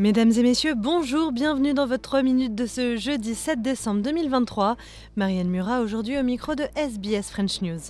Mesdames et messieurs, bonjour, bienvenue dans votre 3 minutes de ce jeudi 7 décembre 2023. Marianne Murat aujourd'hui au micro de SBS French News.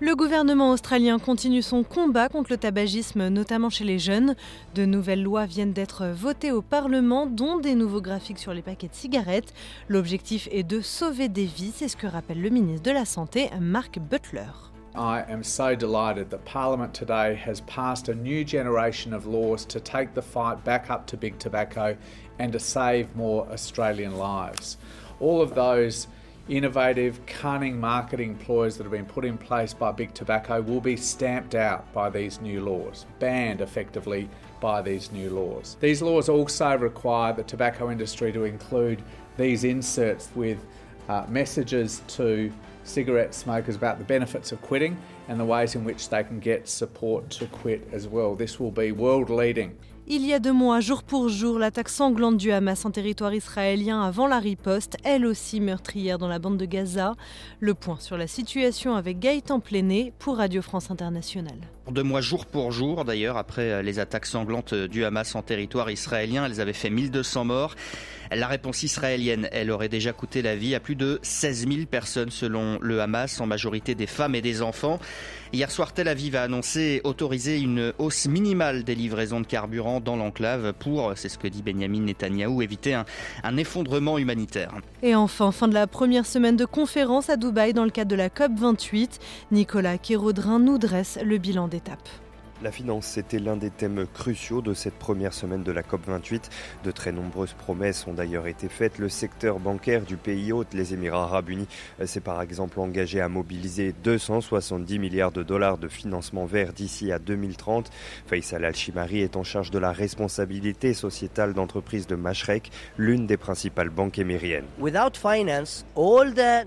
Le gouvernement australien continue son combat contre le tabagisme, notamment chez les jeunes. De nouvelles lois viennent d'être votées au Parlement, dont des nouveaux graphiques sur les paquets de cigarettes. L'objectif est de sauver des vies, c'est ce que rappelle le ministre de la Santé, Mark Butler. I am so delighted that Parliament today has passed a new generation of laws to take the fight back up to big tobacco and to save more Australian lives. All of those innovative, cunning marketing ploys that have been put in place by big tobacco will be stamped out by these new laws, banned effectively by these new laws. These laws also require the tobacco industry to include these inserts with uh, messages to cigarette smokers about the benefits of quitting and the ways in which they can get support to quit as well. This will be world leading. Il y a deux mois, jour pour jour, l'attaque sanglante du Hamas en territoire israélien avant la riposte, elle aussi meurtrière dans la bande de Gaza. Le point sur la situation avec Gaëtan Pléné pour Radio France Internationale. Deux mois jour pour jour, d'ailleurs, après les attaques sanglantes du Hamas en territoire israélien, elles avaient fait 1200 morts. La réponse israélienne, elle aurait déjà coûté la vie à plus de 16 000 personnes selon le Hamas, en majorité des femmes et des enfants. Hier soir, Tel Aviv a annoncé autoriser une hausse minimale des livraisons de carburant dans l'enclave pour, c'est ce que dit Benjamin Netanyahou, éviter un, effondrement humanitaire. Et enfin, fin de la première semaine de conférence à Dubaï dans le cadre de la COP 28, Nicolas Kérodrin nous dresse le bilan d'étape. La finance, c'était l'un des thèmes cruciaux de cette première semaine de la COP28. De très nombreuses promesses ont d'ailleurs été faites. Le secteur bancaire du pays hôte, les Émirats arabes unis, s'est par exemple engagé à mobiliser 270 milliards de dollars de financement vert d'ici à 2030. Faisal Al-Shimari est en charge de la responsabilité sociétale d'entreprise de Mashrek, l'une des principales banques émiriennes.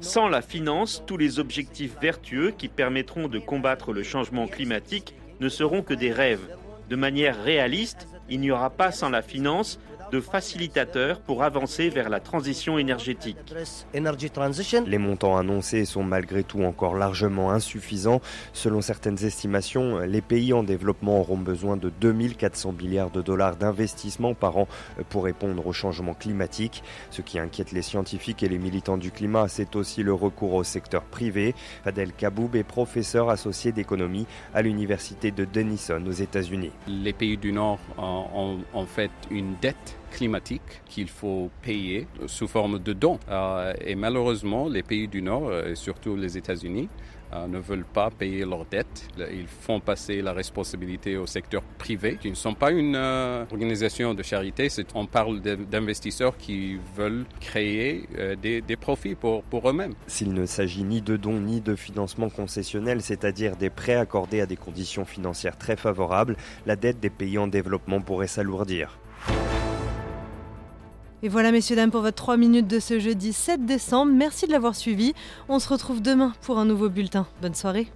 Sans la finance, tous les objectifs vertueux qui permettront de combattre le changement climatique ne seront que des rêves. De manière réaliste, il n'y aura pas sans la finance de facilitateurs pour avancer vers la transition énergétique. Les montants annoncés sont malgré tout encore largement insuffisants. Selon certaines estimations, les pays en développement auront besoin de 2400 milliards de dollars d'investissement par an pour répondre au changement climatique. Ce qui inquiète les scientifiques et les militants du climat, c'est aussi le recours au secteur privé. Adel Kaboub est professeur associé d'économie à l'université de Denison aux États-Unis. Les pays du Nord ont en fait une dette climatique qu'il faut payer sous forme de dons. Euh, et malheureusement, les pays du Nord, et surtout les États-Unis, euh, ne veulent pas payer leurs dettes. Ils font passer la responsabilité au secteur privé, qui ne sont pas une euh, organisation de charité. On parle d'investisseurs qui veulent créer euh, des, des, profits pour, pour eux-mêmes. S'il ne s'agit ni de dons ni de financement concessionnel, c'est-à-dire des prêts accordés à des conditions financières très favorables, la dette des pays en développement pourrait s'alourdir. Et voilà, messieurs, dames, pour votre 3 minutes de ce jeudi 7 décembre. Merci de l'avoir suivi. On se retrouve demain pour un nouveau bulletin. Bonne soirée.